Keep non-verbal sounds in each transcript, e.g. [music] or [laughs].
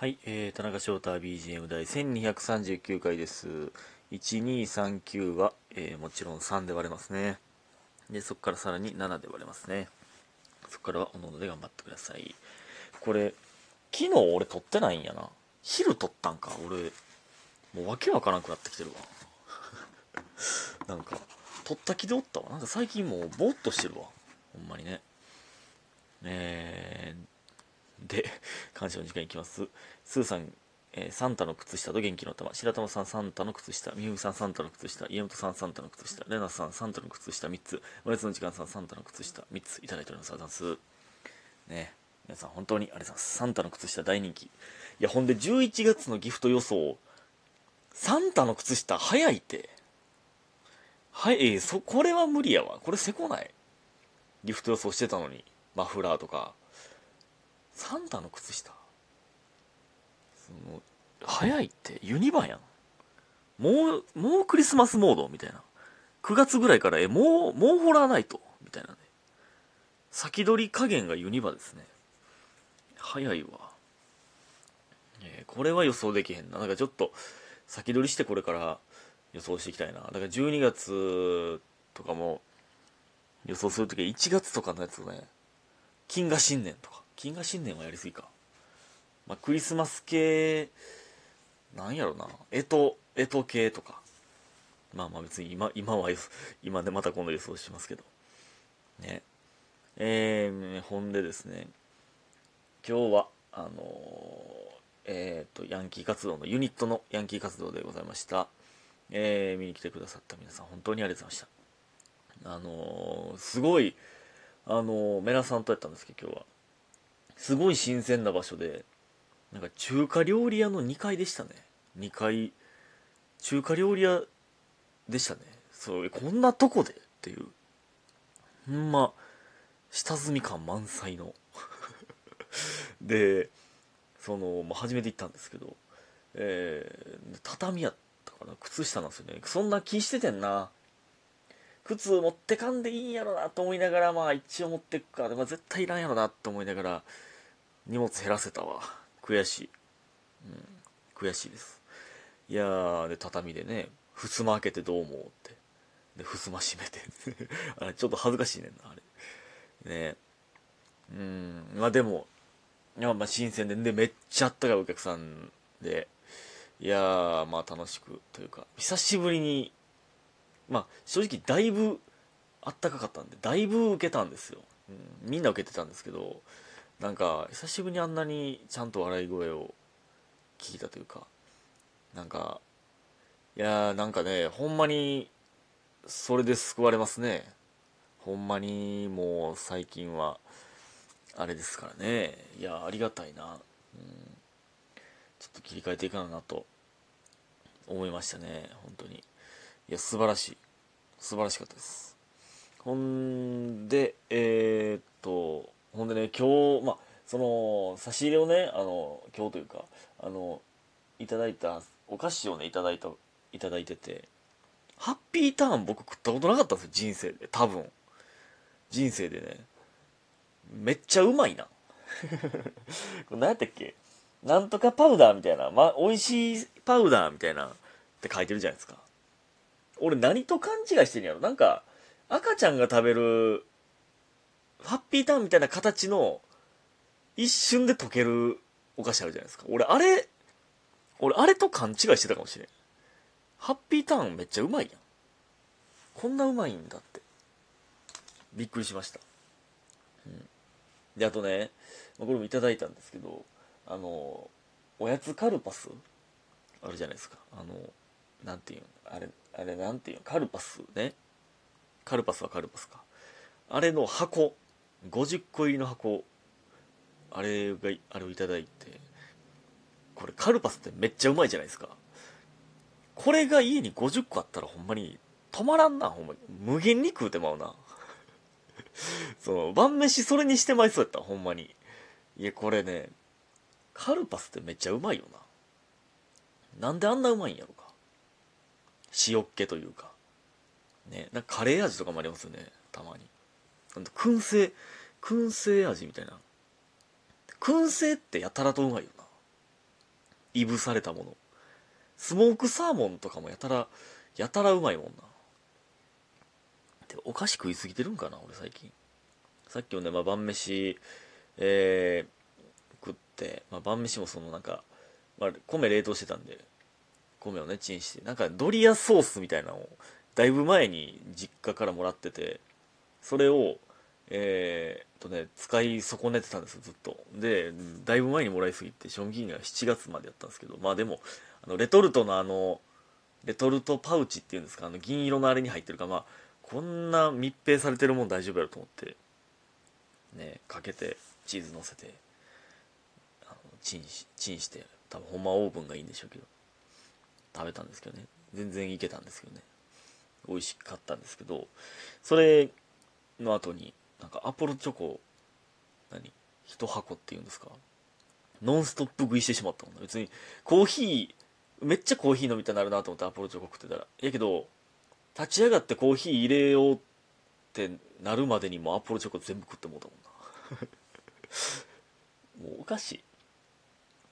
はい、えー、田中翔太 BGM 第1239回です。1239は、えーもちろん3で割れますね。で、そこからさらに7で割れますね。そこからはおのおので頑張ってください。これ、昨日俺撮ってないんやな。昼撮ったんか、俺。もうわけわからんくなってきてるわ。[laughs] なんか、撮った気でおったわ。なんか最近もうぼーっとしてるわ。ほんまにね。えー、で、感謝の時間いきます。スーさん、えーサンタの靴下と元気の玉。白玉さん、サンタの靴下。みゆみさん、サンタの靴下。家元さん、サンタの靴下。レナさん、サンタの靴下3つ。おやつの時間さん、サンタの靴下3ついただいております。ありがとうございます。ね。皆さん、本当にありがとうございます。サンタの靴下大人気。いや、ほんで、11月のギフト予想、サンタの靴下早いって。はい、えーそ、これは無理やわ。これせこない。ギフト予想してたのに。マフラーとか。サンタの靴下？その早いってユニバやん。もうもうクリスマスモードみたいな。9月ぐらいからえもうもうホラーナイト？みたいなね先取り加減がユニバですね。早いわ、えーこれは予想できへんな。なんかちょっと先取りしてこれから予想していきたいな。だから12月とかも予想するときは1月とかのやつをね金河新年とか。金河新年はやりすぎか。まあクリスマス系なんやろな。干支干支系とか。まあまあ別に今今は今でまた今度予想しますけど。ね。えー、ほんでですね。今日はあのーえっ、とヤンキー活動のユニットのヤンキー活動でございました。えー見に来てくださった皆さん本当にありがとうございました。あのーすごいあのメラさんとやったんですけど今日は。すごい新鮮な場所でなんか中華料理屋の2階でしたね。2階中華料理屋でしたね。そうこんなとこで？っていう。ほんま下積み感満載の。[laughs] でその、まあ、初めて行ったんですけど、えー畳やったかな？靴下なんですよね。そんな気しててんな。靴持ってかんでいいんやろなと思いながらまあ一応持ってくか。ら、まあ、絶対いらんやろなと思いながら荷物減らせたわ。悔しい、うん、悔しいです。いやーで畳でね襖開けてどう思うって。で襖閉めて。[laughs] あれちょっと恥ずかしいねんなあれ。ね。うん。まあでもいやまあ新鮮で。でめっちゃあったかいお客さんで。いやーまあ楽しくというか久しぶりにまあ正直だいぶあったかかったんでだいぶ受けたんですよ、うん、みんな受けてたんですけどなんか久しぶりにあんなにちゃんと笑い声を聞いたというかなんかいやーなんかねほんまにそれで救われますね。ほんまにもう最近はあれですからね。いやありがたいな、うん、ちょっと切り替えていかななと思いましたね。本当に。いや素晴らしい。素晴らしかったです。ほんでえーっとほんでね今日まあその差し入れをねあの今日というかあのいただいたお菓子をねいただいたいただいててハッピーターン僕食ったことなかったんですよ人生で多分。人生でね。めっちゃうまいな。[laughs] これ何やったっけ？なんとかパウダーみたいな、ま、美味しいパウダーみたいなって書いてるじゃないですか。俺何と勘違いしてんやろ。なんか赤ちゃんが食べるハッピーターンみたいな形の一瞬で溶けるお菓子あるじゃないですか。俺あれ俺あれと勘違いしてたかもしれん。ハッピーターンめっちゃうまいやん。こんなうまいんだって。びっくりしました、うん、であとねこれもいただいたんですけどあのおやつカルパスあるじゃないですか。あのなんていうんあれあれなんていうんカルパスね。カルパスはカルパスか。あれの箱。50個入りの箱あれがあれをいただいてこれカルパスってめっちゃうまいじゃないですか。これが家に50個あったらほんまに止まらんなほんまに。無限に食うてまうな。[laughs] その晩飯それにしてまいそうやったほんまに。いやこれねカルパスってめっちゃうまいよな。なんであんなうまいんやろか。塩っ気というか。ねなんかカレー味とかもありますよねたまに。燻製燻製味みたいな。燻製ってやたらとうまいよな。いぶされたもの。スモークサーモンとかもやたらやたらうまいもんな。でお菓子食いすぎてるんかな俺最近。さっきもね、まあ、晩飯えー、食って、まあ、晩飯もそのなんか、まあ、米冷凍してたんで米をねチンしてなんかドリアソースみたいなのをだいぶ前に実家からもらっててそれをえー、とね使い損ねてたんですよずっと。でだいぶ前にもらいすぎて賞味期限が7月までやったんですけどまあでもあのレトルトのあのレトルトパウチっていうんですかあの銀色のあれに入ってるかまあこんな密閉されてるもん大丈夫やろと思ってねかけてチーズ乗せてあのチンしチンして多分ほんまオーブンがいいんでしょうけど食べたんですけどね。全然いけたんですけどね。美味しかったんですけどそれの後になんかアポロチョコ何？一箱っていうんですか？ノンストップ食いしてしまったもんな。別にコーヒーめっちゃコーヒー飲みたいなるなと思ってアポロチョコ食ってたら。やけど立ち上がってコーヒー入れようってなるまでにもアポロチョコ全部食ってもうたもんな。[laughs] もうおかしい。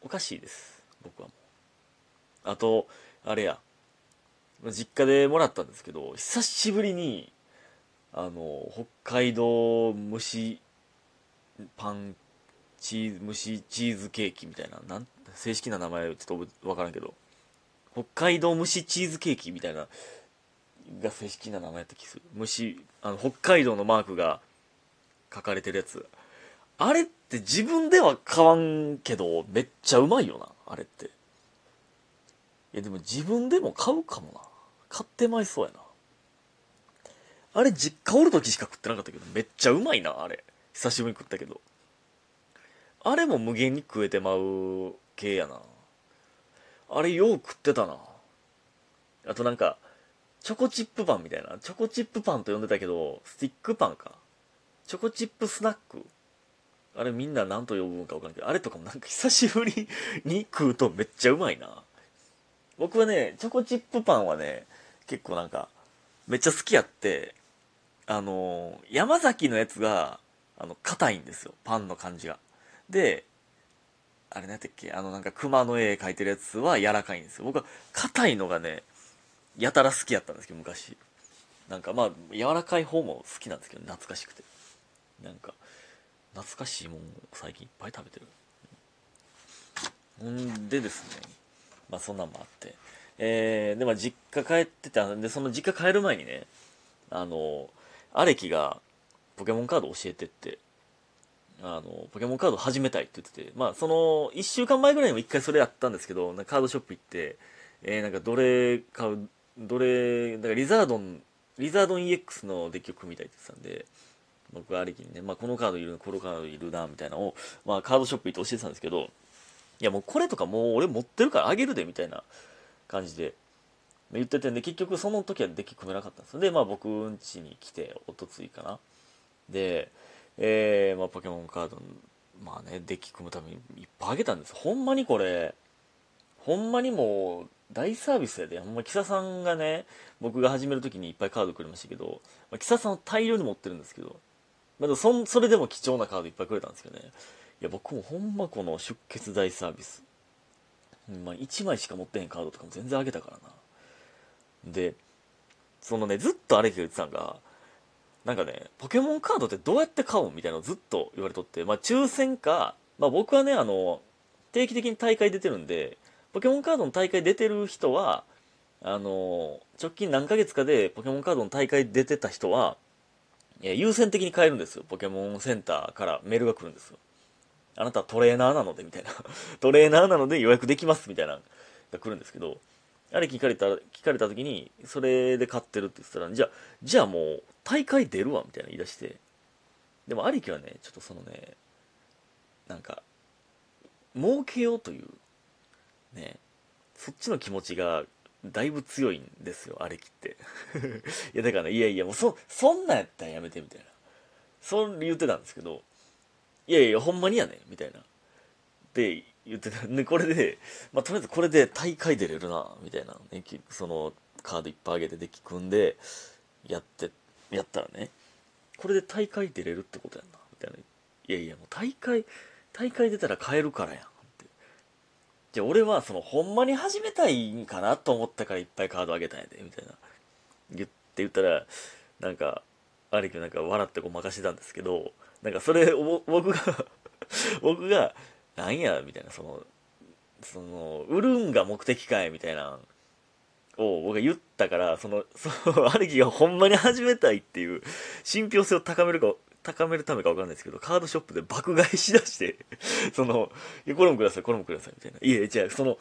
おかしいです。僕はもう。あとあれや。実家でもらったんですけど久しぶりにあの北海道蒸しパンチーズ蒸しチーズケーキみたいななん正式な名前ちょっと分からんけど北海道蒸しチーズケーキみたいなが正式な名前やった気する。蒸しあの北海道のマークが書かれてるやつ。あれって自分では買わんけどめっちゃうまいよなあれって。いやでも自分でも買うかもな。買ってまいそうやな。あれ実家おる時しか食ってなかったけど、めっちゃうまいな、あれ。久しぶりに食ったけど。あれも無限に食えてまう系やな。あれよう食ってたな。あとなんか、チョコチップパンみたいな。チョコチップパンと呼んでたけど、スティックパンか。チョコチップスナック。あれみんな何と呼ぶんか分からんけど、あれとかもなんか久しぶりに食うとめっちゃうまいな。僕はね、チョコチップパンはね、結構なんか、めっちゃ好きやって、あの山崎のやつがあの硬いんですよ。パンの感じが。であれ何やったっけ？あのなんか熊の絵描いてるやつは柔らかいんですよ。僕は硬いのがねやたら好きやったんですけど昔。なんかまあ柔らかい方も好きなんですけど懐かしくて。なんか懐かしいもん最近いっぱい食べてる。ほんでですね。まあそんなんもあって。えー、でまあ実家帰ってたんでその実家帰る前にねあのアレキがポケモンカード教えてって、あの、ポケモンカード始めたいって言ってて、まあ、その、1週間前ぐらいにも1回それやったんですけど、なカードショップ行って、えー、なんかどれ買う、どれ、だからリザードン、リザードン EX のデッキを組みたいって言ってたんで、僕はアレキにね、まあ、このカードいるな、このカードいるな、みたいなのを、まあ、カードショップ行って教えてたんですけど、いや、もうこれとかもう俺持ってるからあげるで、みたいな感じで、言っててんで結局その時はデッキ組めなかったんですでまあ僕ん家に来ておとついかな。でえー、まあ、ポケモンカードまあねデッキ組むためにいっぱいあげたんですほんまにこれほんまにもう大サービスやで。ほんまキサさんがね僕が始める時にいっぱいカードくれましたけど、まあ、キサさんを大量に持ってるんですけどまあ、そそれでも貴重なカードいっぱいくれたんですけどね。いや僕もほんまこの出血大サービス。まあ、1枚しか持ってへんカードとかも全然あげたからな。で、そのね、ずっとアレキが言ってたんが、なんかね、ポケモンカードってどうやって買うみたいなのずっと言われとって、まあ抽選か、まあ僕はね、あの、定期的に大会出てるんで、ポケモンカードの大会出てる人は、あの、直近何ヶ月かでポケモンカードの大会出てた人は、優先的に買えるんですよ。ポケモンセンターからメールが来るんですよ。あなたはトレーナーなので、みたいな。[laughs] トレーナーなので予約できます、みたいなが来るんですけど、あれ聞かれた、聞かれた時に、それで買ってるって言ってたら、じゃあ、じゃあもう、大会出るわ、みたいな言い出して。でも、兄貴はね、ちょっとそのね、なんか、儲けようという、ね、そっちの気持ちが、だいぶ強いんですよ、あれきって。[laughs] いや、だから、ね、いやいや、もうそ、そんなんやったらやめて、みたいな。そう言ってたんですけど、いやいや、ほんまにやねみたいな。で、言ってた。で、これで、まあ、とりあえずこれで大会出れるな、みたいな、ね、その、カードいっぱいあげてデッキ組んで、やって、やったらね、これで大会出れるってことやんな、みたいな。いやいや、もう大会、大会出たら買えるからやん、って。俺はそのほんまに始めたいんかなと思ったからいっぱいカードあげたんやでみたいな言って言ったらなんか兄貴なんか笑ってごまかしてたんですけどなんかそれ僕が [laughs] 僕がなんやみたいなそのその売るんが目的かいみたいなを僕が言ったからその [laughs] その兄貴がほんまに始めたいっていう信憑性を高めるか高めるためか分かんないですけどカードショップで爆買いしだして [laughs] そのいやこれもくださいこれもくださいみたいな。いや違うその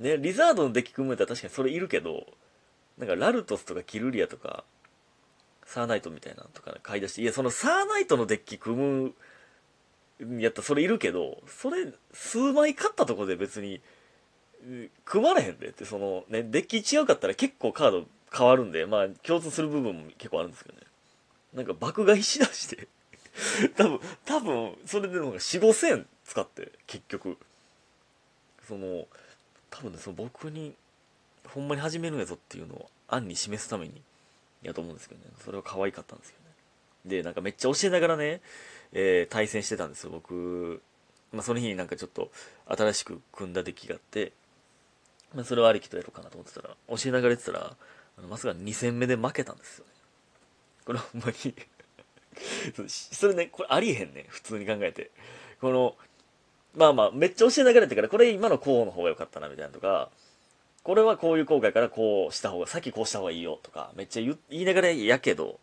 ねリザードのデッキ組むんだったら確かにそれいるけどなんかラルトスとかキルリアとかサーナイトみたいなのとか買い出していやそのサーナイトのデッキ組むやったらそれいるけどそれ数枚買ったとこで別に組まれへんで。ってそのねデッキ違うかったら結構カード変わるんでまあ共通する部分も結構あるんですけどね。なんか爆買いしだして。[laughs] 多分多分それでなんか4 5千円使って結局。その多分ねその僕にほんまに始めるんやぞっていうのを案に示すためにやと思うんですけどね。それは可愛かったんですけどね。でなんかめっちゃ教えながらね、えー、対戦してたんですよ僕、まあ、その日になんかちょっと新しく組んだデッキがあってまあ、それをありきとやろうかなと思ってたら、教えながら言ってたら、あのまさか2戦目で負けたんですよね。これほんまに [laughs] それね、これありえへんね。普通に考えて。この、まあまあ、めっちゃ教えながらやってから、これ今のこうの方が良かったな、みたいなとか、これはこういう効果やからこうした方が、さっきこうした方がいいよ、とか、めっちゃ言いながらやけど、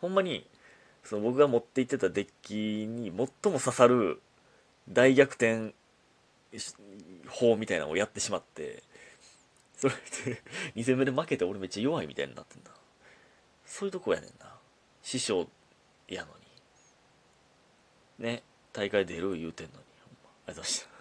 ほんまに、その僕が持っていってたデッキに最も刺さる大逆転法みたいなのをやってしまってそれで2戦目で負けて俺めっちゃ弱いみたいになってんだそういうとこやねんな。師匠やのに。ね。大会出る言うてんのに。ありがとうございました。